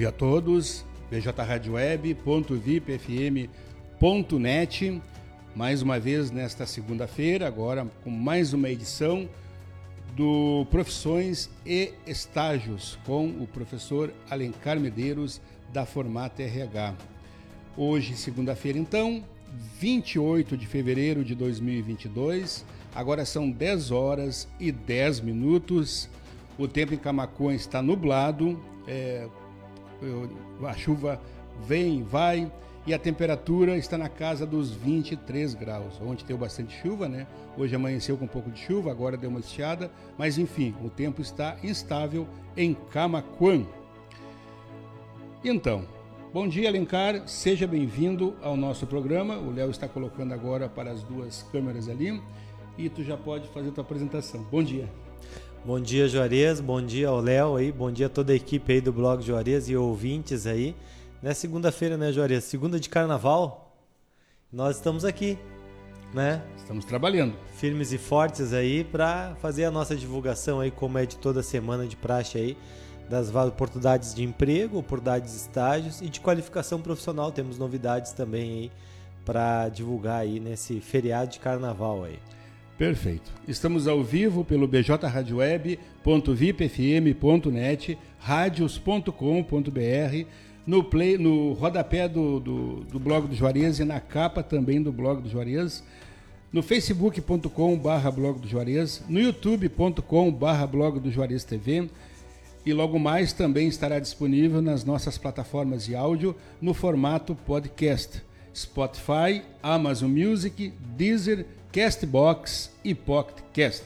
Dia a todos, bjradioweb.vipfm.net, mais uma vez nesta segunda-feira, agora com mais uma edição do Profissões e Estágios, com o professor Alencar Medeiros, da Formata RH. Hoje, segunda-feira, então, 28 de fevereiro de 2022, agora são 10 horas e 10 minutos. O tempo em Camacuã está nublado, é, a chuva vem, vai e a temperatura está na casa dos 23 graus. Ontem deu bastante chuva, né? Hoje amanheceu com um pouco de chuva, agora deu uma estiada, mas enfim, o tempo está instável em Camaquã. Então, bom dia, Alencar, seja bem-vindo ao nosso programa. O Léo está colocando agora para as duas câmeras ali e tu já pode fazer tua apresentação. Bom dia. Bom dia, Juarez. Bom dia ao Léo aí. Bom dia a toda a equipe aí do blog Juarez e ouvintes aí. Nessa segunda-feira, né, Juarez? Segunda de carnaval. Nós estamos aqui, né? Estamos trabalhando. Firmes e fortes aí para fazer a nossa divulgação aí, como é de toda semana de praxe aí, das oportunidades de emprego, oportunidades de estágios e de qualificação profissional. Temos novidades também aí para divulgar aí nesse feriado de carnaval aí. Perfeito. Estamos ao vivo pelo bjradioweb.vipfm.net, radios.com.br, no, play, no rodapé do, do, do, blog do Juarez e na capa também do blog do Juarez, no facebook.com barra blog do Juarez, no youtube.com barra blog do Juarez TV e logo mais também estará disponível nas nossas plataformas de áudio no formato podcast, Spotify, Amazon Music, Deezer, Castbox e PocketCast.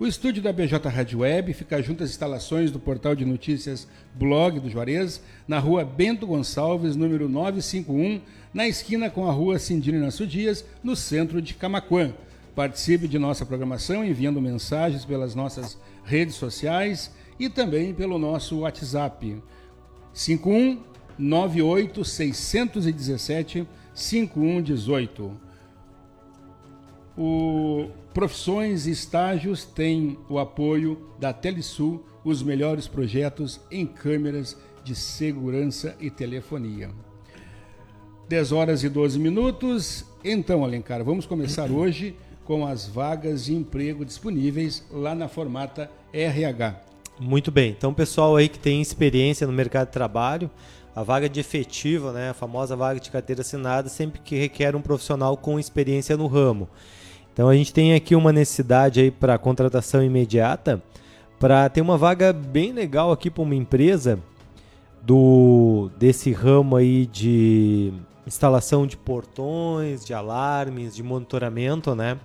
O estúdio da BJ Rádio Web fica junto às instalações do portal de notícias Blog do Juarez, na rua Bento Gonçalves, número 951, na esquina com a rua Cindino Inácio Dias, no centro de Camaquã. Participe de nossa programação enviando mensagens pelas nossas redes sociais e também pelo nosso WhatsApp 51 98 617 5118. O Profissões e Estágios tem o apoio da Telesul, os melhores projetos em câmeras de segurança e telefonia. 10 horas e 12 minutos. Então, Alencar, vamos começar hoje com as vagas de emprego disponíveis lá na Formata RH. Muito bem. Então, pessoal aí que tem experiência no mercado de trabalho, a vaga de efetiva, né, a famosa vaga de carteira assinada, sempre que requer um profissional com experiência no ramo. Então a gente tem aqui uma necessidade aí para contratação imediata para ter uma vaga bem legal aqui para uma empresa do desse ramo aí de instalação de portões, de alarmes, de monitoramento, né?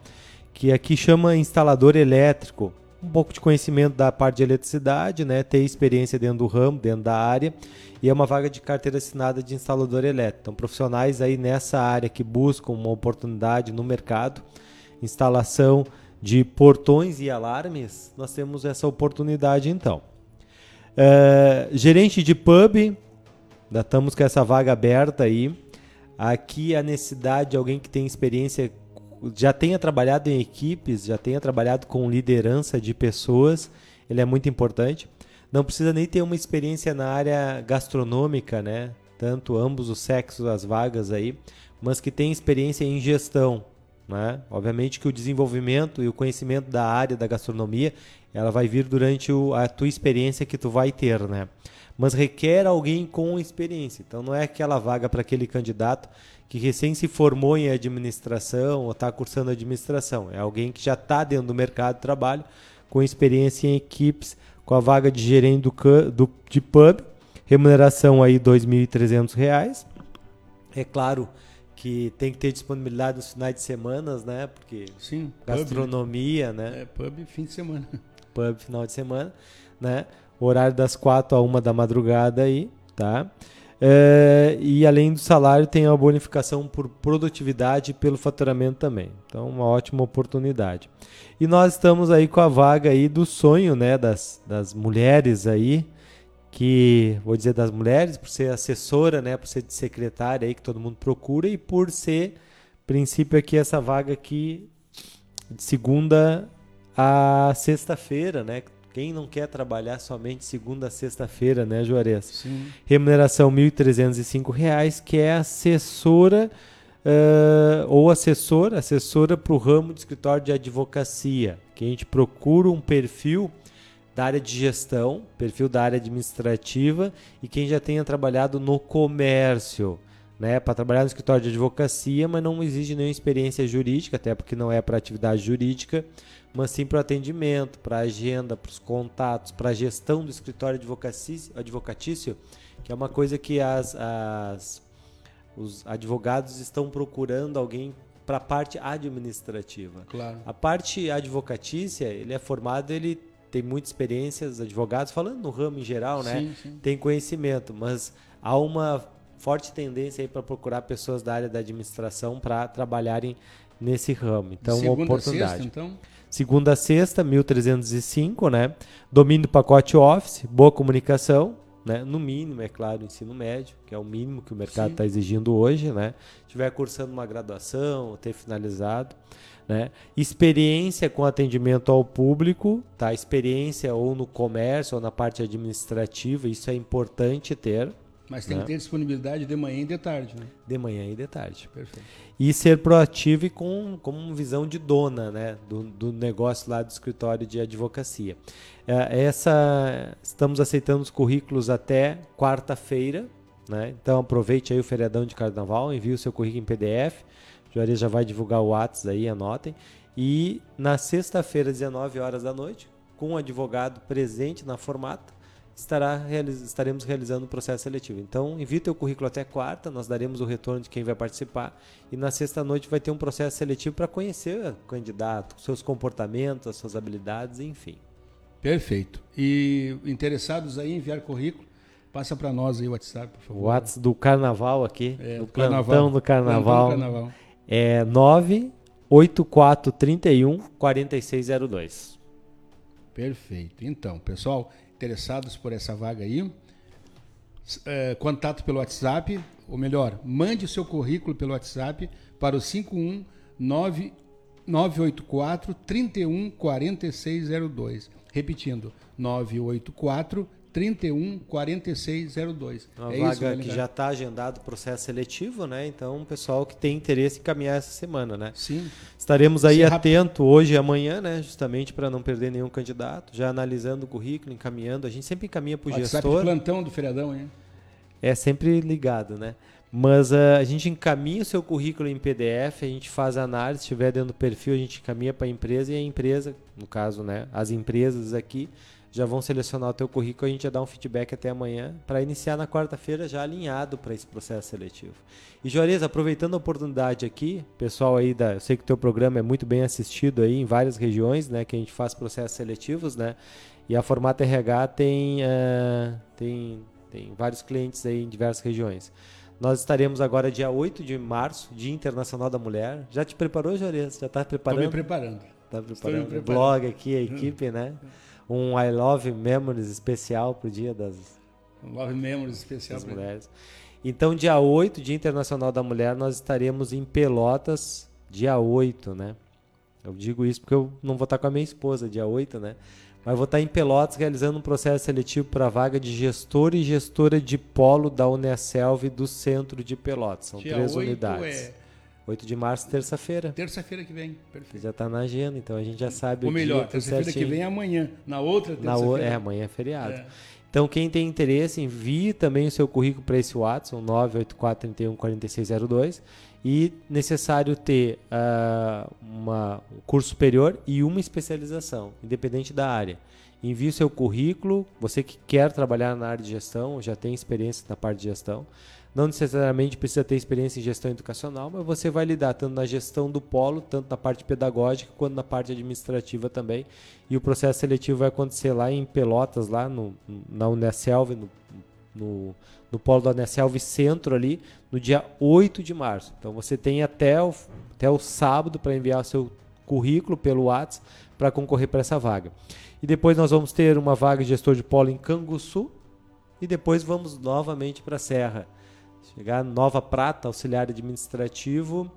Que aqui chama instalador elétrico. Um pouco de conhecimento da parte de eletricidade, né? Ter experiência dentro do ramo, dentro da área. E é uma vaga de carteira assinada de instalador elétrico. Então, profissionais aí nessa área que buscam uma oportunidade no mercado instalação de portões e alarmes, nós temos essa oportunidade então. É, gerente de pub, ainda estamos com essa vaga aberta aí. Aqui a necessidade de alguém que tem experiência, já tenha trabalhado em equipes, já tenha trabalhado com liderança de pessoas, ele é muito importante. Não precisa nem ter uma experiência na área gastronômica, né? Tanto ambos os sexos, as vagas aí, mas que tem experiência em gestão, né? Obviamente que o desenvolvimento e o conhecimento da área da gastronomia ela vai vir durante o, a tua experiência que tu vai ter, né? Mas requer alguém com experiência. Então não é aquela vaga para aquele candidato que recém se formou em administração ou está cursando administração. É alguém que já está dentro do mercado de trabalho com experiência em equipes, com a vaga de gerente do, do de pub, remuneração aí R$ 2.300. É claro que tem que ter disponibilidade nos finais de semana, né? Porque Sim, gastronomia, pub, né? É, pub fim de semana. Pub final de semana, né? Horário das quatro a uma da madrugada aí, tá? É, e além do salário, tem a bonificação por produtividade e pelo faturamento também. Então, uma ótima oportunidade. E nós estamos aí com a vaga aí do sonho, né? Das, das mulheres aí, que vou dizer das mulheres, por ser assessora, né, por ser de secretária aí que todo mundo procura e por ser princípio aqui essa vaga aqui de segunda a sexta-feira, né, Quem não quer trabalhar somente segunda a sexta-feira, né, Juarez? Sim. Remuneração R$ 1.305, que é assessora uh, ou assessor, assessora para o ramo de escritório de advocacia, que a gente procura um perfil da área de gestão, perfil da área administrativa e quem já tenha trabalhado no comércio, né, para trabalhar no escritório de advocacia, mas não exige nenhuma experiência jurídica, até porque não é para atividade jurídica, mas sim para o atendimento, para a agenda, para os contatos, para a gestão do escritório advocatício, que é uma coisa que as, as os advogados estão procurando alguém para a parte administrativa. Claro. A parte advocatícia, ele é formado, ele tem muita experiência, os advogados, falando no ramo em geral, né? Sim, sim. Tem conhecimento, mas há uma forte tendência aí para procurar pessoas da área da administração para trabalharem nesse ramo. Então, Segunda oportunidade. Sexta, então? Segunda a sexta, 1305, né? Domínio do pacote Office, boa comunicação, né? No mínimo, é claro, ensino médio, que é o mínimo que o mercado está exigindo hoje, né? Estiver cursando uma graduação, ter finalizado, né? Experiência com atendimento ao público, tá? Experiência ou no comércio ou na parte administrativa, isso é importante ter, Mas tem Né? que ter disponibilidade de manhã e de tarde, né? de manhã e de tarde. Perfeito. E ser proativo e com, com visão de dona né, do, do negócio lá do escritório de advocacia. É, essa Estamos aceitando os currículos até quarta-feira. Né? Então aproveite aí o feriadão de carnaval, envie o seu currículo em PDF. O Juarez já vai divulgar o WhatsApp aí, anotem. E na sexta-feira, 19 horas da noite, com o advogado presente na formata, estará, realiz- estaremos realizando o processo seletivo. Então, envie teu currículo até quarta, nós daremos o retorno de quem vai participar. E na sexta-noite vai ter um processo seletivo para conhecer o candidato, seus comportamentos, as suas habilidades, enfim. Perfeito. E interessados aí em enviar currículo, passa para nós aí o WhatsApp, por O favor. WhatsApp do carnaval aqui, É, do do plantão carnaval. do carnaval, Plantão do carnaval. É 98431 4602. Perfeito. Então, pessoal, interessados por essa vaga aí, é, contato pelo WhatsApp, ou melhor, mande o seu currículo pelo WhatsApp para o 519 984 31 4602. Repetindo, 984 31 4602. Uma é vaga isso, que já está agendado o processo seletivo, né? Então, o pessoal que tem interesse em caminhar essa semana, né? Sim. Estaremos aí Sim, atento hoje e amanhã, né? Justamente para não perder nenhum candidato, já analisando o currículo, encaminhando. A gente sempre encaminha para o gestor, plantão do feriadão, hein? é sempre ligado, né? Mas ah, a gente encaminha o seu currículo em PDF, a gente faz a análise, se estiver dentro do perfil, a gente encaminha para a empresa e a empresa, no caso, né? As empresas aqui já vão selecionar o teu currículo, a gente já dá um feedback até amanhã para iniciar na quarta-feira já alinhado para esse processo seletivo. E Juarez, aproveitando a oportunidade aqui, pessoal aí da, eu sei que o teu programa é muito bem assistido aí em várias regiões, né, que a gente faz processos seletivos, né? E a Formata RH tem eh, tem tem vários clientes aí em diversas regiões. Nós estaremos agora dia 8 de março, Dia Internacional da Mulher. Já te preparou, Juarez? Já está Estou me preparando? preparando. Tá me preparando o preparando. blog aqui, a equipe, né? Um I Love Memories especial pro Dia das, Love Memories especial para Mulheres. Então, dia 8, Dia Internacional da Mulher, nós estaremos em Pelotas, dia 8, né? Eu digo isso porque eu não vou estar com a minha esposa dia 8, né? Mas vou estar em Pelotas realizando um processo seletivo para a vaga de gestor e gestora de polo da Uniaselv do centro de Pelotas. São Dia três 8 unidades. é 8 de março, terça-feira. terça-feira que vem. Perfeito. Já está na agenda, então a gente já sabe Ou o melhor, terça-feira que vem é amanhã. Na outra terça-feira. É, amanhã é feriado. É. Então, quem tem interesse, envie também o seu currículo para esse WhatsApp, 984314602. E necessário ter ah, uma, um curso superior e uma especialização, independente da área. Envie o seu currículo, você que quer trabalhar na área de gestão, já tem experiência na parte de gestão. Não necessariamente precisa ter experiência em gestão educacional, mas você vai lidar tanto na gestão do polo, tanto na parte pedagógica, quanto na parte administrativa também. E o processo seletivo vai acontecer lá em Pelotas, lá no, na Uneselv, no, no, no polo da Uneselv Centro ali, no dia 8 de março. Então você tem até o, até o sábado para enviar o seu currículo pelo WhatsApp para concorrer para essa vaga. E depois nós vamos ter uma vaga de gestor de polo em Canguçu e depois vamos novamente para a Serra. Chegar Nova Prata, auxiliar administrativo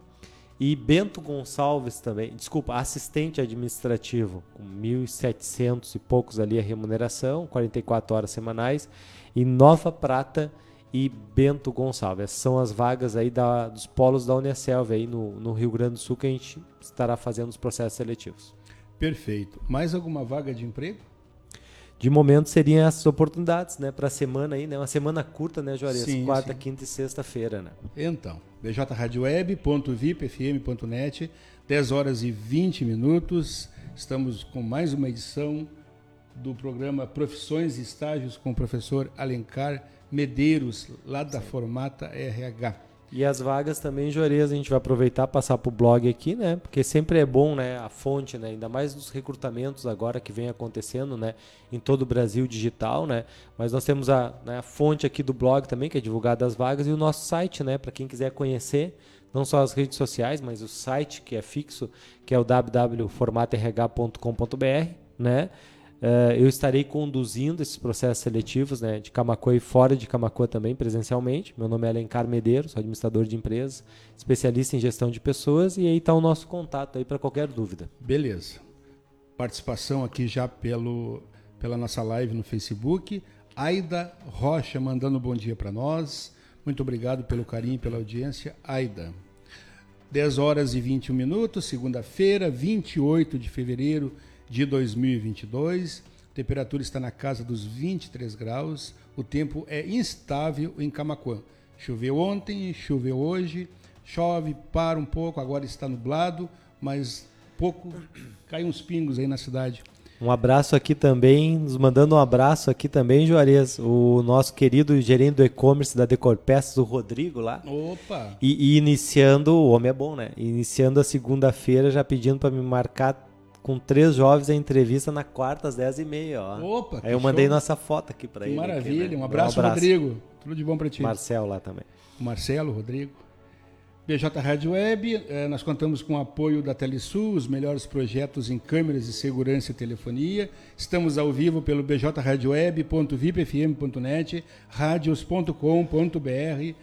E Bento Gonçalves também, desculpa, assistente administrativo, com 1.700 e poucos ali a remuneração, 44 horas semanais. E Nova Prata e Bento Gonçalves. São as vagas aí da, dos polos da Unicelv aí no, no Rio Grande do Sul que a gente estará fazendo os processos seletivos. Perfeito. Mais alguma vaga de emprego? De momento seriam essas oportunidades, né, para a semana aí, né, uma semana curta, né, Juarez? Sim, Quarta, sim. quinta e sexta-feira, né? Então, bjradioweb.vipfm.net, 10 horas e 20 minutos. Estamos com mais uma edição do programa Profissões e Estágios com o professor Alencar Medeiros, lá da Formata RH. E as vagas também, Juarez, a gente vai aproveitar passar para o blog aqui, né? Porque sempre é bom, né? A fonte, né? Ainda mais dos recrutamentos agora que vem acontecendo, né? Em todo o Brasil digital, né? Mas nós temos a, né, a fonte aqui do blog também, que é divulgada as vagas, e o nosso site, né? Para quem quiser conhecer, não só as redes sociais, mas o site que é fixo, que é o www.formatorh.com.br, né? Uh, eu estarei conduzindo esses processos seletivos né, de Camacuã e fora de Camacuã também, presencialmente. Meu nome é Alencar Medeiros, sou administrador de empresas, especialista em gestão de pessoas, e aí está o nosso contato aí para qualquer dúvida. Beleza. Participação aqui já pelo, pela nossa live no Facebook. Aida Rocha mandando um bom dia para nós. Muito obrigado pelo carinho e pela audiência. Aida. 10 horas e 21 minutos, segunda-feira, 28 de fevereiro de 2022. A temperatura está na casa dos 23 graus. O tempo é instável em Camaquã. Choveu ontem, choveu hoje, chove, para um pouco, agora está nublado, mas pouco cai uns pingos aí na cidade. Um abraço aqui também, nos mandando um abraço aqui também, Juarez, o nosso querido gerente do e-commerce da Decor Peças, o Rodrigo lá. Opa! E, e iniciando, o homem é bom, né? Iniciando a segunda-feira, já pedindo para me marcar com três jovens a entrevista na quarta às 10h30, ó. Opa! Aí eu mandei show. nossa foto aqui para ele. Maravilha, aqui, né? um, abraço, um abraço, Rodrigo. Tudo de bom para ti. Marcel lá também. O Marcelo, Rodrigo. BJ Rádio Web, eh, nós contamos com o apoio da Telesul, os melhores projetos em câmeras de segurança e telefonia. Estamos ao vivo pelo bjradioweb.vipfm.net, radios.com.br.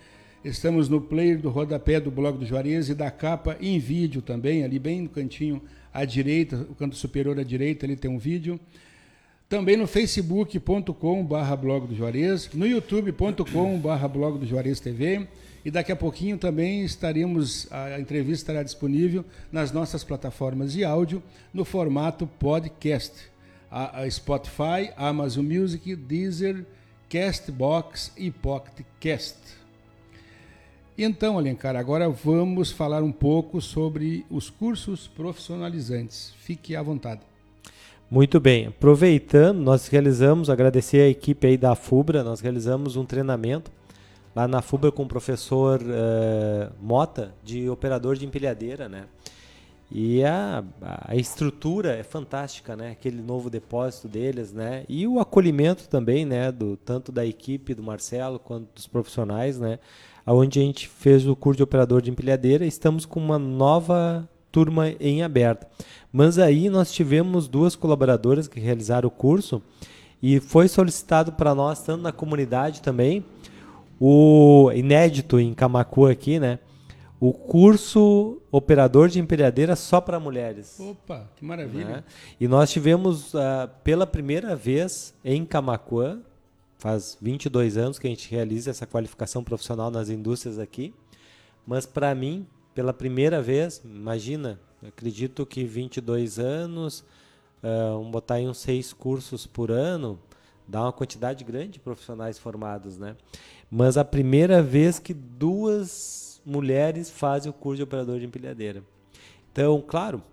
Estamos no player do rodapé do blog do Juarez e da capa em vídeo também, ali bem no cantinho à direita, o canto superior à direita, ali tem um vídeo. Também no facebook.com barra blog do Juarez, no youtube.com barra blog do Juarez TV e daqui a pouquinho também estaremos, a entrevista estará disponível nas nossas plataformas de áudio no formato podcast. A, a Spotify, Amazon Music, Deezer, Castbox e Pocketcast. Então, Alencar, agora vamos falar um pouco sobre os cursos profissionalizantes. Fique à vontade. Muito bem. Aproveitando, nós realizamos, agradecer a equipe aí da FUBRA, nós realizamos um treinamento lá na FUBRA com o professor uh, Mota, de operador de empilhadeira, né? E a, a estrutura é fantástica, né? Aquele novo depósito deles, né? E o acolhimento também, né? Do, tanto da equipe do Marcelo quanto dos profissionais, né? Onde a gente fez o curso de operador de empilhadeira. Estamos com uma nova turma em aberto. Mas aí nós tivemos duas colaboradoras que realizaram o curso e foi solicitado para nós, tanto na comunidade também, o inédito em Camacuã aqui, né? O curso operador de empilhadeira só para mulheres. Opa, que maravilha. Né? E nós tivemos uh, pela primeira vez em Camacuã, faz 22 anos que a gente realiza essa qualificação profissional nas indústrias aqui, mas para mim, pela primeira vez, imagina, acredito que 22 anos, uh, vamos botar aí uns seis cursos por ano, dá uma quantidade grande de profissionais formados, né? Mas a primeira vez que duas mulheres fazem o curso de operador de empilhadeira. Então, claro,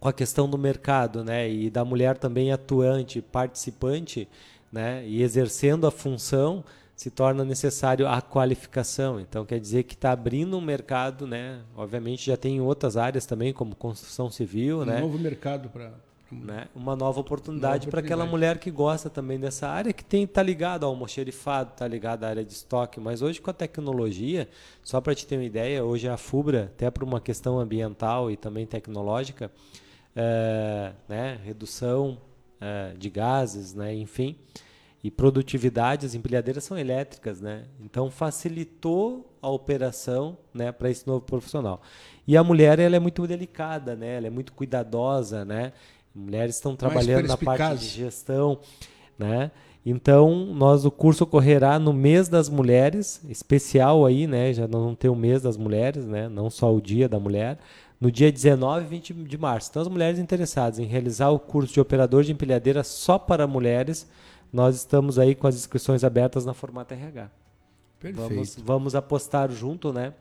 com a questão do mercado, né, e da mulher também atuante, participante, né, e exercendo a função, se torna necessário a qualificação. Então, quer dizer que está abrindo um mercado, né? Obviamente já tem outras áreas também, como construção civil, um né? novo mercado para né? uma nova oportunidade para aquela mulher que gosta também dessa área, que tem tá ligado ao almoxerifado, tá ligado à área de estoque, mas hoje com a tecnologia, só para te ter uma ideia, hoje a FUBRA, até por uma questão ambiental e também tecnológica, é, né? redução é, de gases, né? enfim, e produtividade, as empilhadeiras são elétricas, né? Então facilitou a operação, né, para esse novo profissional. E a mulher ela é muito delicada, né? Ela é muito cuidadosa, né? Mulheres estão trabalhando na parte de gestão, né? Então, nós o curso ocorrerá no mês das mulheres, especial aí, né? Já não tem o mês das mulheres, né? Não só o dia da mulher, no dia 19 e 20 de março. Então, as mulheres interessadas em realizar o curso de operador de empilhadeira só para mulheres, nós estamos aí com as inscrições abertas na Formata RH. Perfeito. Vamos, vamos apostar junto, né?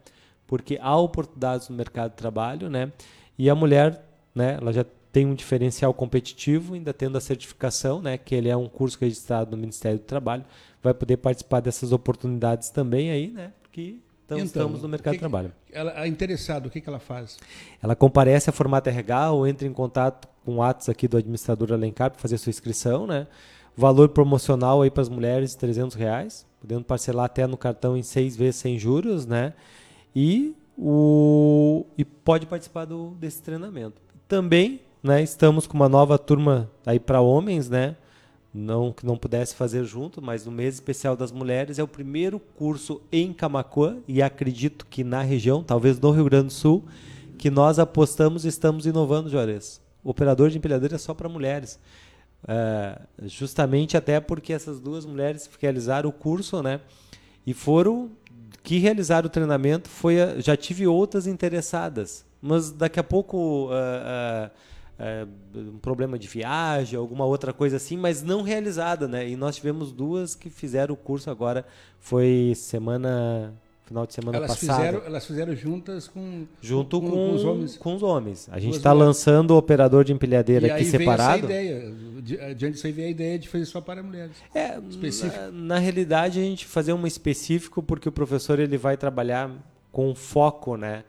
Porque há oportunidades no mercado de trabalho, né? E a mulher, né? Ela já tem um diferencial competitivo, ainda tendo a certificação, né, que ele é um curso registrado no Ministério do Trabalho, vai poder participar dessas oportunidades também aí, né, porque então, estamos no mercado que, de trabalho. Ela é interessada, o que, que ela faz? Ela comparece a formato RH ou entra em contato com o Atos aqui do administrador Alencar para fazer sua inscrição, né? Valor promocional aí para as mulheres, 300 reais, podendo parcelar até no cartão em seis vezes sem juros, né? E, o, e pode participar do, desse treinamento. Também né? Estamos com uma nova turma aí para homens, né? Não que não pudesse fazer junto, mas no mês especial das mulheres é o primeiro curso em Camacuã e acredito que na região, talvez no Rio Grande do Sul, que nós apostamos e estamos inovando, Juarez. O operador de empilhadeira é só para mulheres. É, justamente até porque essas duas mulheres realizaram o curso, né? E foram que realizaram o treinamento. Foi, já tive outras interessadas, mas daqui a pouco uh, uh, é, um problema de viagem, alguma outra coisa assim, mas não realizada, né? E nós tivemos duas que fizeram o curso agora, foi semana final de semana elas passada. Fizeram, elas fizeram juntas com junto com, com, com os homens. Com os homens. A gente está lançando o operador de empilhadeira e aqui separado. Veio essa ideia. Diante disso aí veio a ideia de fazer só para mulheres. É, específico. Na, na realidade a gente fazer um específico porque o professor ele vai trabalhar com foco, né?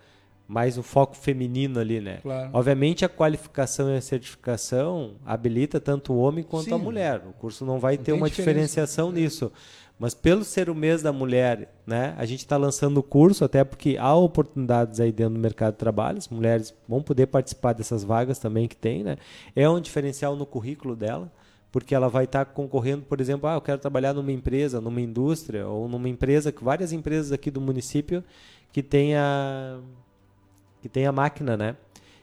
Mais o foco feminino ali, né? Claro. Obviamente a qualificação e a certificação habilita tanto o homem quanto Sim. a mulher. O curso não vai não ter uma diferenciação nisso. Mas pelo ser o mês da mulher, né, a gente está lançando o curso, até porque há oportunidades aí dentro do mercado de trabalho, as mulheres vão poder participar dessas vagas também que tem, né? É um diferencial no currículo dela, porque ela vai estar tá concorrendo, por exemplo, ah, eu quero trabalhar numa empresa, numa indústria, ou numa empresa, várias empresas aqui do município que tenha que tem a máquina, né?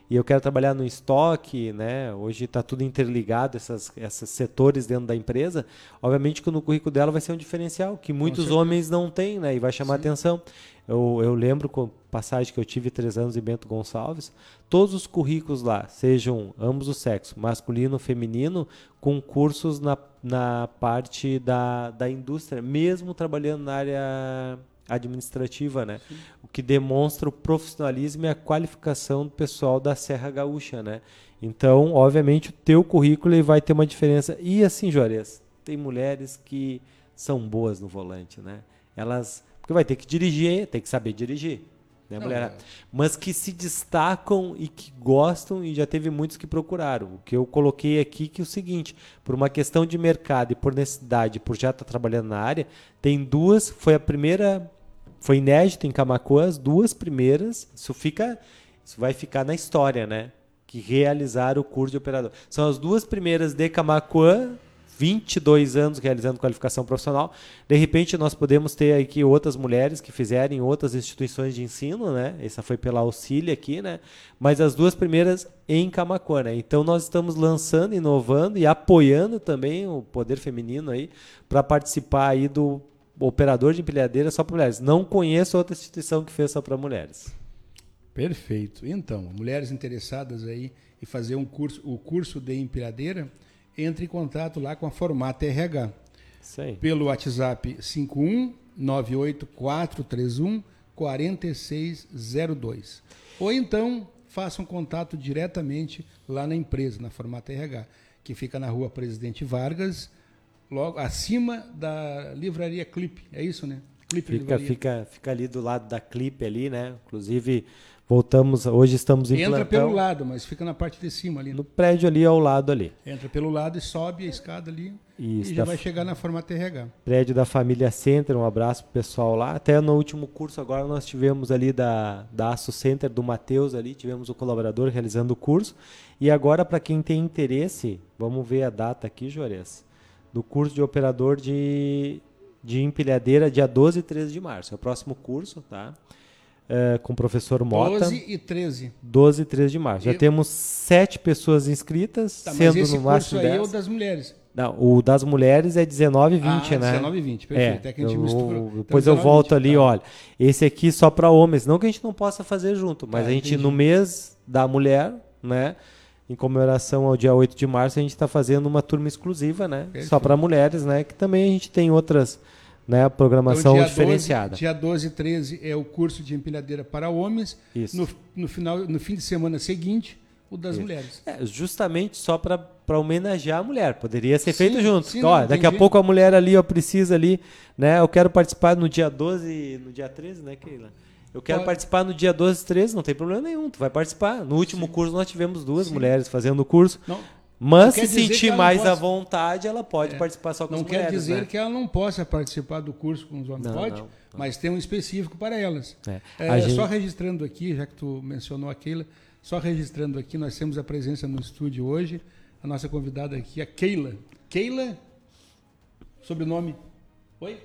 E eu quero trabalhar no estoque, né? Hoje está tudo interligado, essas, esses setores dentro da empresa. Obviamente que no currículo dela vai ser um diferencial, que muitos homens não têm, né? E vai chamar Sim. atenção. Eu, eu lembro com passagem que eu tive três anos em Bento Gonçalves, todos os currículos lá, sejam ambos os sexos, masculino, feminino, com cursos na, na parte da, da indústria, mesmo trabalhando na área administrativa, né? Sim. O que demonstra o profissionalismo e a qualificação do pessoal da Serra Gaúcha, né? Então, obviamente, o teu currículo vai ter uma diferença. E assim, Juarez, tem mulheres que são boas no volante, né? Elas, porque vai ter que dirigir, tem que saber dirigir, né, Não. Mas que se destacam e que gostam e já teve muitos que procuraram. O que eu coloquei aqui que é o seguinte, por uma questão de mercado e por necessidade, por já estar trabalhando na área, tem duas, foi a primeira foi inédito em Camacuã, as duas primeiras, isso fica, isso vai ficar na história, né? Que realizaram o curso de operador. São as duas primeiras de Camacuã, 22 anos realizando qualificação profissional. De repente, nós podemos ter aqui outras mulheres que fizeram em outras instituições de ensino, né? Essa foi pela Auxília aqui, né? Mas as duas primeiras em Camacuã, né? Então, nós estamos lançando, inovando e apoiando também o poder feminino aí para participar aí do operador de empilhadeira só para mulheres. Não conheço outra instituição que fez só para mulheres. Perfeito. Então, mulheres interessadas aí em fazer um curso, o curso de empilhadeira, entre em contato lá com a Formata RH. Sim. Pelo WhatsApp 5198431 4602. Ou então faça um contato diretamente lá na empresa, na Formata RH, que fica na rua Presidente Vargas, logo acima da livraria Clip, é isso, né? Clip fica, fica, fica ali do lado da Clip ali, né? Inclusive voltamos, hoje estamos em Entra plantão, pelo lado, mas fica na parte de cima ali. Né? No prédio ali ao lado ali. Entra pelo lado e sobe a escada ali isso, e já vai chegar na forma TRH. Prédio da família Center, um abraço pro pessoal lá. Até no último curso agora nós tivemos ali da, da Aço Center do Matheus ali, tivemos o colaborador realizando o curso. E agora para quem tem interesse, vamos ver a data aqui, Juarez do curso de operador de, de empilhadeira dia 12 e 13 de março. É o próximo curso, tá? É, com o professor Mota. 12 e 13. 12 e 13 de março. Já temos sete pessoas inscritas, Tá, sendo no máximo curso aí 10. é o das mulheres. Não, o das mulheres é 19 e 20, ah, né? 19 e 20, perfeito. É, que a gente eu- misturou. Então, Depois eu 19 e volto 20, ali, tá. olha. Esse aqui só para homens. Não que a gente não possa fazer junto, mas Tá, a gente, entendi. no mês da mulher, né? Em comemoração ao dia 8 de março, a gente está fazendo uma turma exclusiva, né? Só Perfeito. para mulheres, né? Que também a gente tem outras, né? Programação Então, dia diferenciada. 12, dia 12 e 13 é o curso de empilhadeira para homens. Isso. No, no, final, no fim de semana seguinte, o das mulheres. É, justamente só para homenagear a mulher. Poderia ser Sim, feito junto. sim, ó, daqui a pouco a mulher ali, ó, precisa ali, né? Eu quero participar no dia 12, no dia 13, né, Keila? Eu quero Pode. participar no dia 12 e 13, não tem problema nenhum, tu vai participar. No último curso nós tivemos duas mulheres fazendo o curso. Não, Mas Não se quer sentir não mais à possa. vontade, ela pode participar só com não as quer mulheres. dizer né? que ela não possa participar do curso com os homens. Não, Pode, não, não. mas tem um específico para elas. É. É, gente- Só registrando aqui, já que tu mencionou a Keila, só registrando aqui, nós temos a presença no estúdio hoje, a nossa convidada aqui, a Keila. Keila, sobrenome? Oi?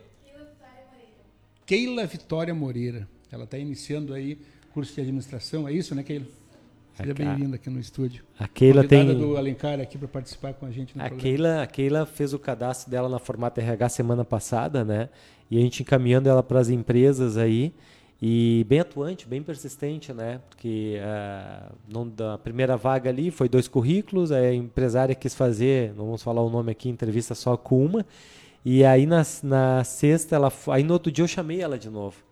Keila Vitória Moreira. Ela está iniciando aí curso de administração, é isso, né, Keila? Seja bem-vinda aqui no estúdio. A Keila Convidada tem. do Alencar aqui para participar com a gente no A programa. Keila, a Keila fez o cadastro dela na Formata RH semana passada, né? E a gente encaminhando ela para as empresas aí. E bem atuante, bem persistente, né? Porque ah, não, da primeira vaga ali foi dois currículos, a empresária quis fazer, não vamos falar o nome aqui, entrevista só com uma. E aí na, na sexta, ela, aí no outro dia eu chamei ela de novo.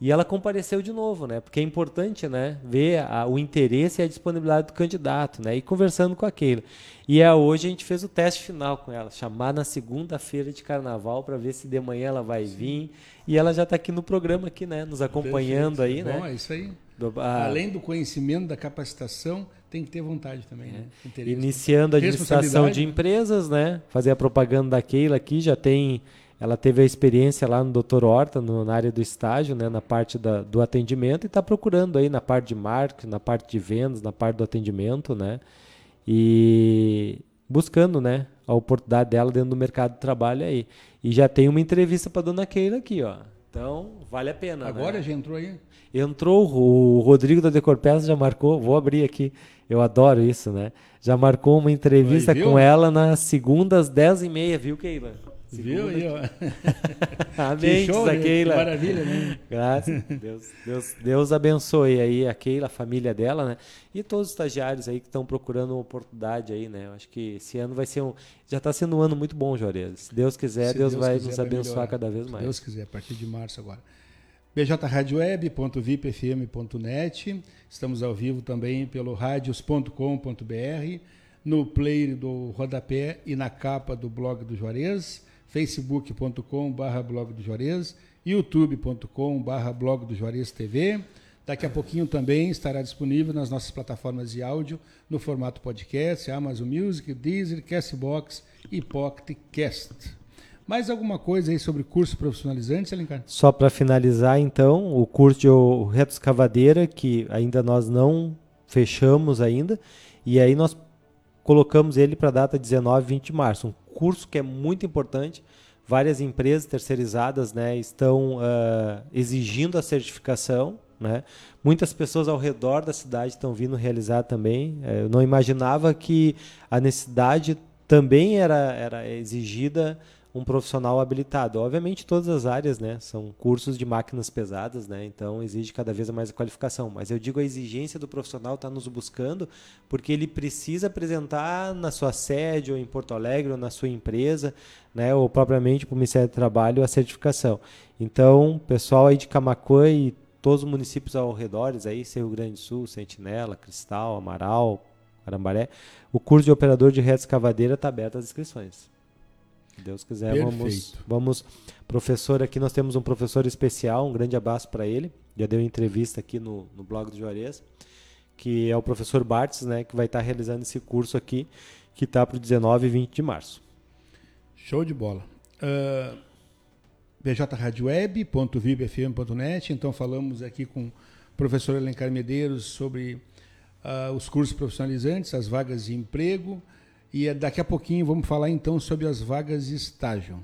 E ela compareceu de novo, né? Porque é importante, né? Ver a- o interesse e a disponibilidade do candidato, né? E conversando com aquele. E é, hoje a gente fez o teste final com ela, chamar na segunda-feira de carnaval para ver se de manhã ela vai vir. E ela já está aqui no programa aqui, né? Nos acompanhando Perfeito. aí, Bom, né? é isso aí. Do- a- Além do conhecimento, da capacitação, tem que ter vontade também, né? Interesse. iniciando a administração de empresas, né? Fazer a propaganda da Keila aqui, já tem. Ela teve a experiência lá no Dr. Horta, no- na área do estágio, né? Na parte da- do atendimento e está procurando aí na parte de marketing, na parte de vendas, na parte do atendimento, né? E buscando, né? A oportunidade dela dentro do mercado de trabalho aí. E já tem uma entrevista para dona Keila aqui, ó. Então, vale a pena, né? Agora já entrou aí? Entrou o Rodrigo da Decorpeça já marcou, vou abrir aqui. Eu adoro isso, né? Já marcou uma entrevista com ela na segunda às 10h30, viu, Keila? Viu aí, ó? Amém, que show, diz a né? Keila. Que maravilha, né? Graças a Deus, Deus. Deus abençoe aí a Keila, a família dela, né? E todos os estagiários aí que estão procurando uma oportunidade aí, né? Eu acho que esse ano vai ser um. Já está sendo um ano muito bom, Juarez. Se Deus quiser, Se Deus, Deus vai quiser, nos vai abençoar melhorar. cada vez Se mais. Deus quiser, a partir de março agora. bjradioweb.vipfm.net. Estamos ao vivo também pelo radios.com.br, no player do Rodapé e na capa do blog do Juarez, facebook.com.br blog do Juarez, youtube.com.br blog do Juarez TV. Daqui a pouquinho também estará disponível nas nossas plataformas de áudio no formato podcast, Amazon Music, Deezer, Castbox e Pocket Cast. Mais alguma coisa aí sobre curso profissionalizante, Alencar? Só para finalizar, então, o curso de o- reto escavadeira, que ainda nós não fechamos ainda, e aí nós colocamos ele para a data 19 e 20 de março. Um curso que é muito importante. Várias empresas terceirizadas né, estão ah, exigindo a certificação. Né? Muitas pessoas ao redor da cidade estão vindo realizar também. Eh, Eu não imaginava que a necessidade também era, era exigida um profissional habilitado. Obviamente, todas as áreas né, são cursos de máquinas pesadas, né, então exige cada vez mais a qualificação. Mas eu digo a exigência do profissional está nos buscando porque ele precisa apresentar na sua sede ou em Porto Alegre ou na sua empresa, né, ou propriamente para o Ministério do Trabalho a certificação. Então, pessoal aí de Camacuã e todos os municípios ao redor, aí, Rio Grande do Sul, Sentinela, Cristal, Amaral, Arambaré, o curso de operador de rede escavadeira está aberto às inscrições. Se Deus quiser, vamos, Perfeito. vamos. Professor, aqui nós temos um professor especial, um grande abraço para ele. Já deu entrevista aqui no, no blog do Juarez, que é o professor Bartes, né, que vai estar realizando esse curso aqui, que está para o 19 e 20 de março. Show de bola. Uh, bjradioweb.vibfm.net. Então falamos aqui com o professor Alencar Medeiros sobre uh, os cursos profissionalizantes, as vagas de emprego E é, daqui a pouquinho vamos falar então sobre as vagas de estágio.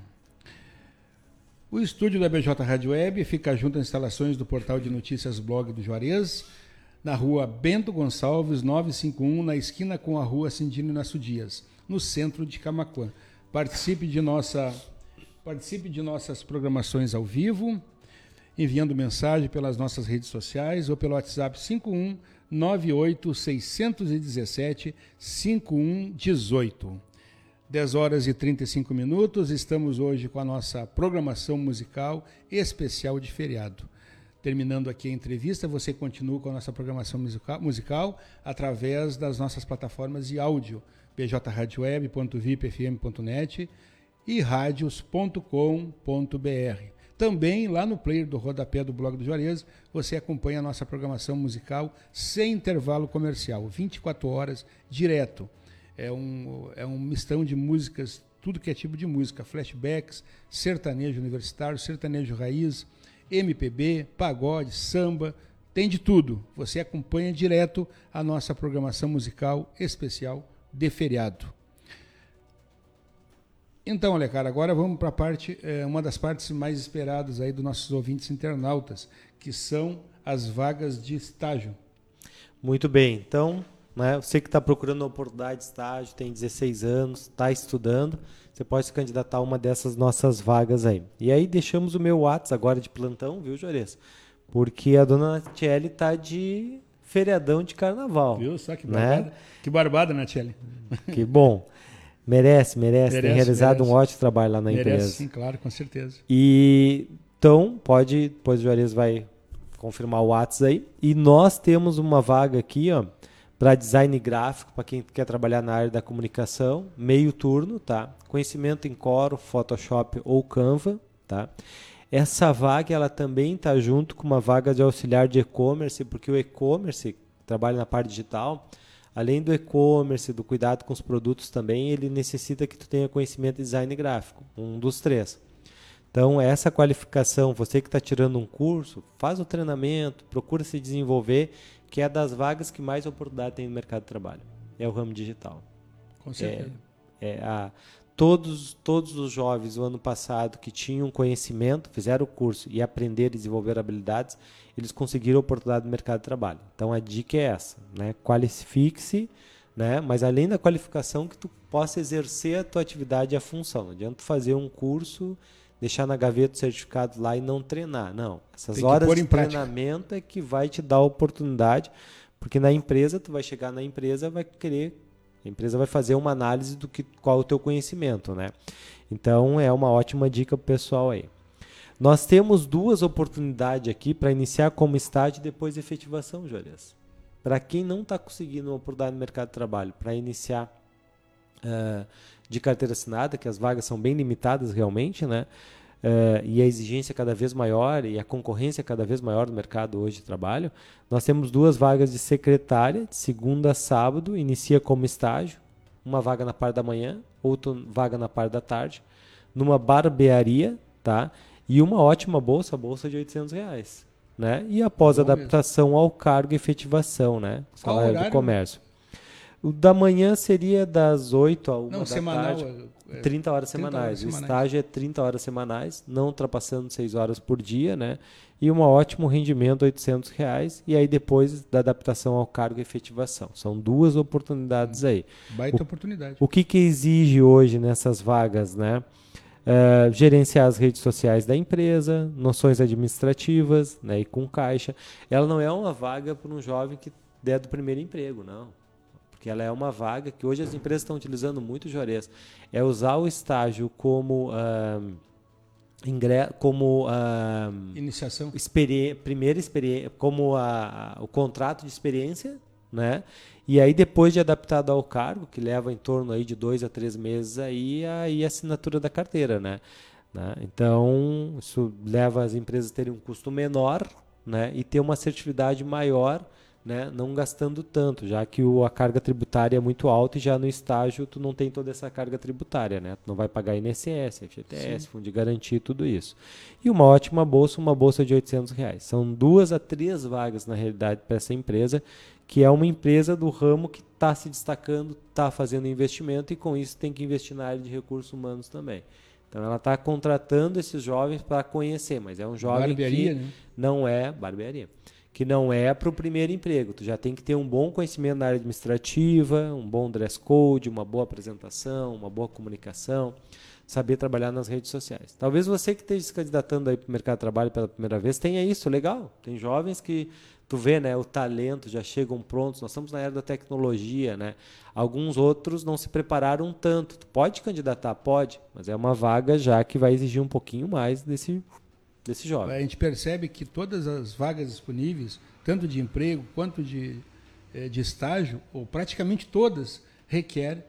O estúdio da BJ Rádio Web fica junto às instalações do portal de notícias Blog do Juarez, na rua Bento Gonçalves 951, na esquina com a rua Cindino Nasso Dias, no centro de Camacuã. Participe de, nossa, participe de nossas programações ao vivo, enviando mensagem pelas nossas redes sociais ou pelo WhatsApp 51 98 617 5118. 10 horas e 35 minutos, estamos hoje com a nossa programação musical especial de feriado. Terminando aqui a entrevista, você continua com a nossa programação musical, musical através das nossas plataformas de áudio, bjradioweb.vipfm.net e radios.com.br. Também lá no player do rodapé do blog do Juarez, você acompanha a nossa programação musical sem intervalo comercial, 24 horas direto. É um, é um mistão de músicas, tudo que é tipo de música, flashbacks, sertanejo universitário, sertanejo raiz, MPB, pagode, samba, tem de tudo. Você acompanha direto a nossa programação musical especial de feriado. Então, olha, cara, agora vamos para a parte, é, uma das partes mais esperadas aí dos nossos ouvintes internautas, que são as vagas de estágio. Muito bem. Então, né, você que está procurando uma oportunidade de estágio, tem 16 anos, está estudando, você pode se candidatar a uma dessas nossas vagas aí. E aí deixamos o meu WhatsApp agora de plantão, viu, Juarez? Porque a dona Natiele está de feriadão de carnaval. Viu? Só que né? barbada. Né? Que barbada, Natiele. Que bom. Merece, merece. merece Tem realizado merece. um ótimo trabalho lá na merece, empresa. Sim, claro, com certeza. E então, pode, depois o Juarez vai confirmar o WhatsApp aí. E nós temos uma vaga aqui, ó, para design gráfico, para quem quer trabalhar na área da comunicação, meio turno, tá? Conhecimento em Coro, Photoshop ou Canva, tá? Essa vaga ela também está junto com uma vaga de auxiliar de e-commerce, porque o e-commerce trabalha na parte digital, além do e-commerce, do cuidado com os produtos também, ele necessita que tu tenha conhecimento de design gráfico, um dos três. Então, essa qualificação, você que está tirando um curso, faz o treinamento, procura se desenvolver, que é das vagas que mais oportunidade tem no mercado de trabalho. É o ramo digital. Com certeza. É, é a, todos, todos os jovens do ano passado que tinham conhecimento, fizeram o curso e aprenderam e desenvolver habilidades, eles conseguiram oportunidade no mercado de trabalho. Então a dica é essa, né? Qualifique-se, né? Mas além da qualificação que tu possa exercer a tua atividade e a função. Não adianta fazer um curso, deixar na gaveta o certificado lá e não treinar. Não. Essas horas de treinamento é que vai te dar a oportunidade, porque na empresa tu vai chegar na empresa, vai querer a empresa vai fazer uma análise do que qual é o teu conhecimento, né? Então é uma ótima dica para o pessoal aí. Nós temos duas oportunidades aqui para iniciar como estágio e depois efetivação, Juarez. Para quem não está conseguindo uma oportunidade no mercado de trabalho, para iniciar uh, de carteira assinada, que as vagas são bem limitadas realmente, né? Uh, e a exigência cada vez maior e a concorrência cada vez maior no mercado hoje de trabalho, nós temos duas vagas de secretária, de segunda a sábado, inicia como estágio, uma vaga na parte da manhã, outra vaga na parte da tarde, numa barbearia, tá? E uma ótima bolsa, bolsa de 800 reais, né? E após a adaptação mesmo. ao cargo e efetivação, né? Salário do comércio. O da manhã seria das 8 a 1 Não, da semanal, tarde. 30 horas 30 semanais. Horas o semanais. estágio é 30 horas semanais, não ultrapassando 6 horas por dia, né? E um ótimo rendimento, 800 reais. E aí depois da adaptação ao cargo e efetivação. São duas oportunidades aí. Baita o, oportunidade. O que, que exige hoje nessas vagas, né? Uh, gerenciar as redes sociais da empresa, noções administrativas, né, e com caixa. Ela não é uma vaga para um jovem que der do primeiro emprego, não porque ela é uma vaga que hoje as empresas estão utilizando muito, Juarez, é usar o estágio como uh, ingre como uh, iniciação, experi primeira experiência, como a, a, o contrato de experiência, né? E aí depois de adaptado ao cargo, que leva em torno aí de dois a três meses aí, aí a assinatura da carteira, né? né? Então isso leva as empresas a terem um custo menor, né? E ter uma assertividade maior né, não gastando tanto, já que o, a carga tributária é muito alta e já no estágio tu não tem toda essa carga tributária, né? Tu não vai pagar INSS, FGTS, Sim. fundo de garantia, tudo isso. E uma ótima bolsa, uma bolsa de 800 reais. São duas a três vagas na realidade para essa empresa, que é uma empresa do ramo que está se destacando, está fazendo investimento e com isso tem que investir na área de recursos humanos também. Então ela está contratando esses jovens para conhecer, mas é um jovem barbearia, que né? não é barbearia que não é para o primeiro emprego. Tu já tem que ter um bom conhecimento na área administrativa, um bom dress code, uma boa apresentação, uma boa comunicação, saber trabalhar nas redes sociais. Talvez você que esteja se candidatando aí para o mercado de trabalho pela primeira vez tenha isso, legal. Tem jovens que tu vê, né, o talento já chegam prontos. Nós estamos na era da tecnologia, né? Alguns outros não se prepararam tanto. Tu pode candidatar, pode, mas é uma vaga já que vai exigir um pouquinho mais desse desse jovem. A gente percebe que todas as vagas disponíveis, tanto de emprego quanto de, eh, de estágio, ou praticamente todas, requer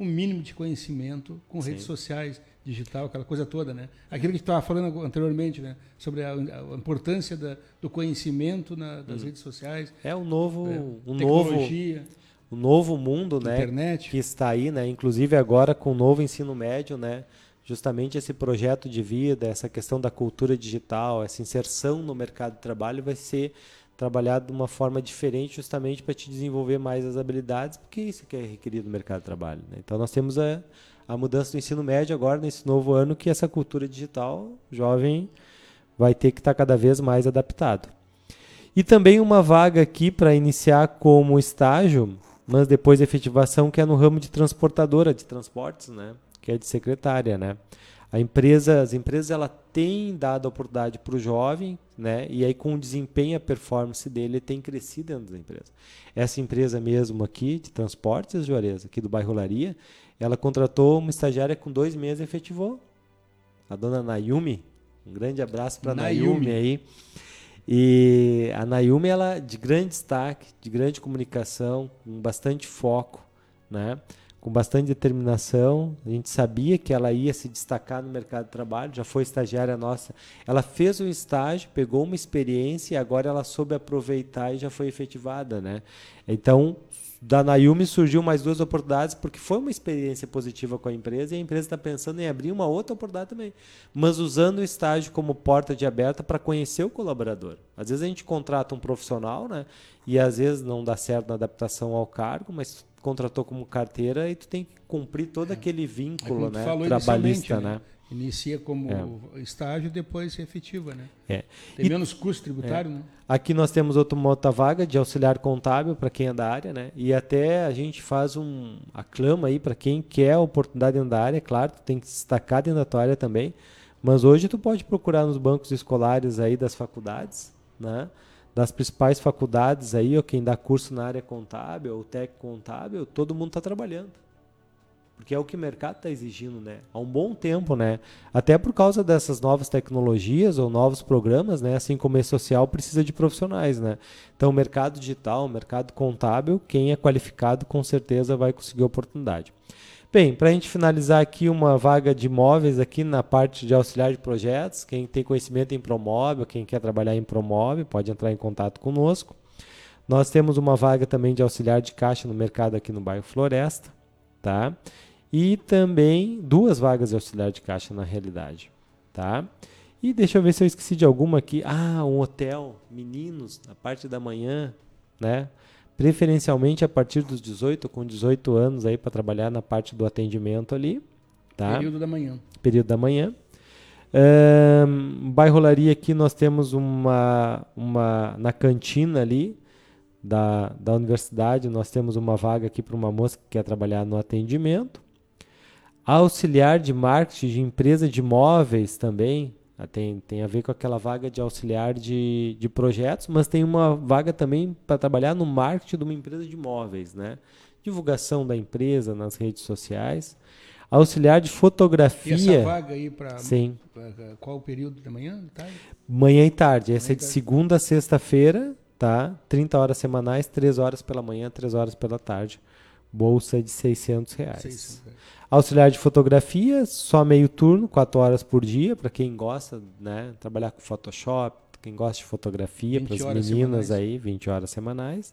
um mínimo de conhecimento com Sim. redes sociais, digital, aquela coisa toda, né? Aquilo que a gente estava falando anteriormente, né? Sobre a, a importância da, do conhecimento na, das hum. redes sociais. É um novo, é, um tecnologia. novo, um novo mundo, né? Internet. Que está aí, né? Inclusive agora com o novo ensino médio, né? Justamente esse projeto de vida, essa questão da cultura digital, essa inserção no mercado de trabalho vai ser trabalhado de uma forma diferente justamente para te desenvolver mais as habilidades, porque isso que é requerido no mercado de trabalho. Né? Então nós temos a, a mudança do ensino médio agora, nesse novo ano, que essa cultura digital jovem vai ter que estar tá cada vez mais adaptado. E também uma vaga aqui para iniciar como estágio, mas depois efetivação, que é no ramo de transportadora de transportes, né? Que é de secretária, né? A empresa, as empresas ela tem dado a oportunidade para o jovem, né? E aí com o desempenho, a performance dele tem crescido dentro da empresa. Essa empresa mesmo aqui de transportes, Juarez, aqui do bairro Laria, ela contratou uma estagiária com dois meses e efetivou. A dona Nayumi, um grande abraço para a Nayumi aí. E a Nayumi ela de grande destaque, de grande comunicação, com bastante foco, né? Com bastante determinação. A gente sabia que ela ia se destacar no mercado de trabalho, já foi estagiária nossa. Ela fez um estágio, pegou uma experiência e agora ela soube aproveitar e já foi efetivada, né? Então, da Nayumi surgiu mais duas oportunidades porque foi uma experiência positiva com a empresa e a empresa está pensando em abrir uma outra oportunidade também, mas usando o estágio como porta de aberta para conhecer o colaborador. Às vezes a gente contrata um profissional, né? E às vezes não dá certo na adaptação ao cargo, mas contratou como carteira e tu tem que cumprir todo é. aquele vínculo, né, trabalhista, né? né? Inicia como é. estágio, depois se efetiva, né? É. Tem e, menos custo tributário, é. né? Aqui nós temos outra, uma outra vaga de auxiliar contábil para quem é da área, né? E até a gente faz um aclama aí para quem quer a oportunidade dentro da área, claro, tu tem que destacar dentro da tua área também. Mas hoje tu pode procurar nos bancos escolares aí das faculdades, né? Das principais faculdades aí, ou quem dá curso na área contábil, ou técnico contábil, todo mundo está trabalhando. Porque é o que o mercado está exigindo, né? Há um bom tempo, né? Até por causa dessas novas tecnologias ou novos programas, né? Assim como esse social precisa de profissionais, né? Então, o mercado digital, o mercado contábil, quem é qualificado com certeza vai conseguir oportunidade. Bem, para a gente finalizar aqui uma vaga de imóveis aqui na parte de auxiliar de projetos, quem tem conhecimento em Promóvel, quem quer trabalhar em Promóvel, pode entrar em contato conosco. Nós temos uma vaga também de auxiliar de caixa no mercado aqui no bairro Floresta, tá? E também duas vagas de auxiliar de caixa na realidade, tá? E deixa eu ver se eu esqueci de alguma aqui. Ah, um hotel, meninos, na parte da manhã, né? Preferencialmente a partir dos 18, com 18 anos aí para trabalhar na parte do atendimento ali. Tá? Período da manhã. Período da manhã. Um, bairrolaria aqui nós temos uma, uma na cantina ali da, da universidade, nós temos uma vaga aqui para uma moça que quer trabalhar no atendimento. Auxiliar de marketing de empresa de imóveis também, tem, tem a ver com aquela vaga de auxiliar de, de projetos, mas tem uma vaga também para trabalhar no marketing de uma empresa de imóveis, né? Divulgação da empresa nas redes sociais. Auxiliar de fotografia. E essa vaga aí para Sim. qual o período da manhã? Tarde? Manhã e tarde. Essa manhã é de segunda a sexta-feira, tá? 30 horas semanais, 3 horas pela manhã, 3 horas pela tarde. Bolsa de 600 reais. 600 reais. Auxiliar de fotografia, só meio turno, 4 horas por dia, para quem gosta, né? Trabalhar com Photoshop, quem gosta de fotografia, para as meninas semanais. aí, 20 horas semanais.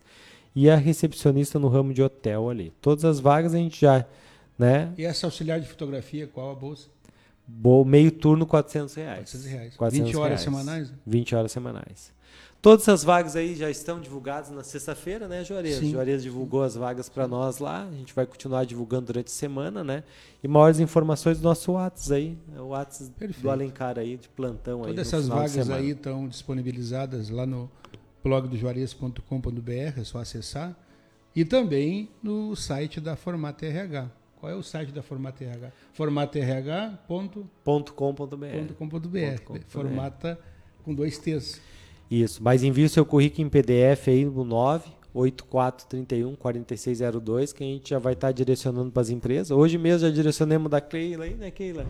E a recepcionista no ramo de hotel ali. Todas as vagas a gente já, né? E essa auxiliar de fotografia, qual a bolsa? Bo, meio turno, 400 reais. 400 reais. 400 20 horas reais. semanais? 20 horas semanais. Todas as vagas aí já estão divulgadas na sexta-feira, né, Juarez? Sim. Juarez divulgou as vagas para nós lá. A gente vai continuar divulgando durante a semana, né? E maiores informações do nosso WhatsApp aí, é o WhatsApp do Alencar aí, de plantão Todas aí. Todas essas vagas aí estão disponibilizadas lá no blog do Juarez.com.br, é só acessar. E também no site da Formata RH. Qual é o site da Formata RH? formatarh.com.br. Formata com dois T's. Isso, mas envie o seu currículo em PDF aí no 98431 4602, que a gente já vai estar tá direcionando para as empresas. Hoje mesmo já direcionamos da Keila aí, né, Keila?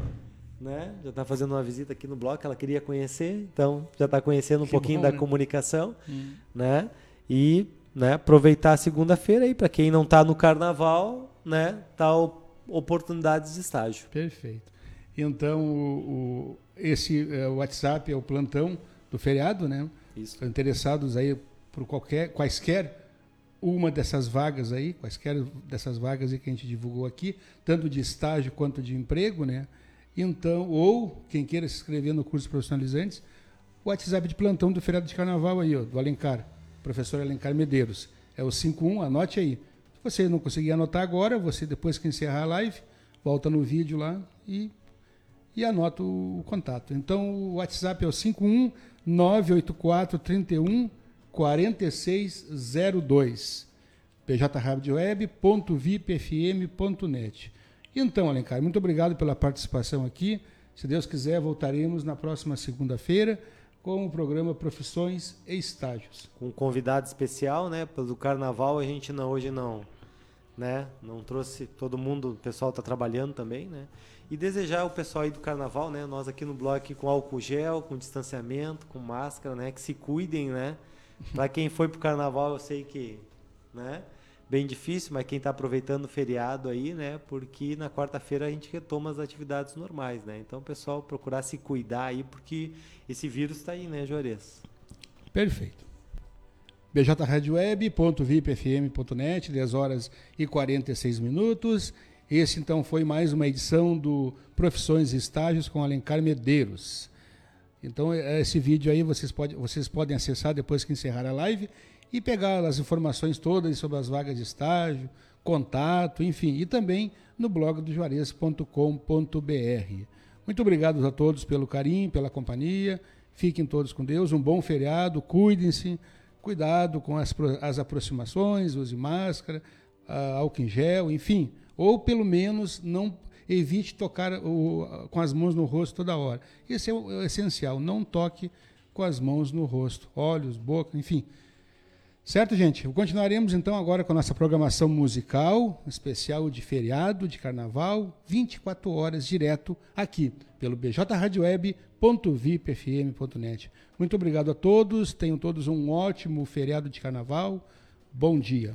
Né? Já está fazendo uma visita aqui no bloco, ela queria conhecer, então já está conhecendo um que pouquinho bom, da né? comunicação, hum. né? E né, aproveitar a segunda-feira aí, para quem não está no carnaval, né? Tá oportunidades de estágio. Perfeito. Então, o, o esse é, o WhatsApp é o plantão do feriado, né? Isso. interessados aí por qualquer, quaisquer uma dessas vagas aí, quaisquer dessas vagas que a gente divulgou aqui, tanto de estágio quanto de emprego, né? Então, ou quem queira se inscrever no curso profissionalizantes, o WhatsApp de plantão do feriado de carnaval aí, ó, do Alencar, professor Alencar Medeiros. É o 51, anote aí. Se você não conseguir anotar agora, você depois que encerrar a live, volta no vídeo lá e, e anota o, o contato. Então, o WhatsApp é o 51 984 31 4602 pjradioweb.vipfm.net. Então, Alencar, muito obrigado pela participação aqui. Se Deus quiser, voltaremos na próxima segunda-feira com o programa Profissões e Estágios. Com um convidado especial, né? Pelo carnaval a gente não, hoje não, né? Não trouxe todo mundo, o pessoal está trabalhando também, né? E desejar ao pessoal aí do carnaval, né? Nós aqui no bloco com álcool gel, com distanciamento, com máscara, né? Que se cuidem, né? Para quem foi pro carnaval, eu sei que, né? Bem difícil, mas quem está aproveitando o feriado aí, né? Porque na quarta-feira a gente retoma as atividades normais, né? Então, pessoal, procurar se cuidar aí, porque esse vírus está aí, né, Juarez? Perfeito. bjradioweb.vipfm.net, 10 horas e 46 minutos. Esse então foi mais uma edição do Profissões e Estágios com Alencar Medeiros. Então é, esse vídeo aí vocês, pode, vocês podem acessar depois que encerrar a live e pegar as informações todas sobre as vagas de estágio, contato, enfim, e também no blog do juarez.com.br. Muito obrigado a todos pelo carinho, pela companhia. Fiquem todos com Deus, um bom feriado, cuidem-se, cuidado com as, as aproximações, use máscara, álcool em gel, enfim ou pelo menos não evite tocar o, com as mãos no rosto toda hora. Isso é o, é o essencial, não toque com as mãos no rosto, olhos, boca, enfim. Certo, gente? Continuaremos então agora com a nossa programação musical, especial de feriado, de carnaval, 24 horas direto aqui pelo bjradioweb.vipfm.net. Muito obrigado a todos, tenham todos um ótimo feriado de carnaval. Bom dia.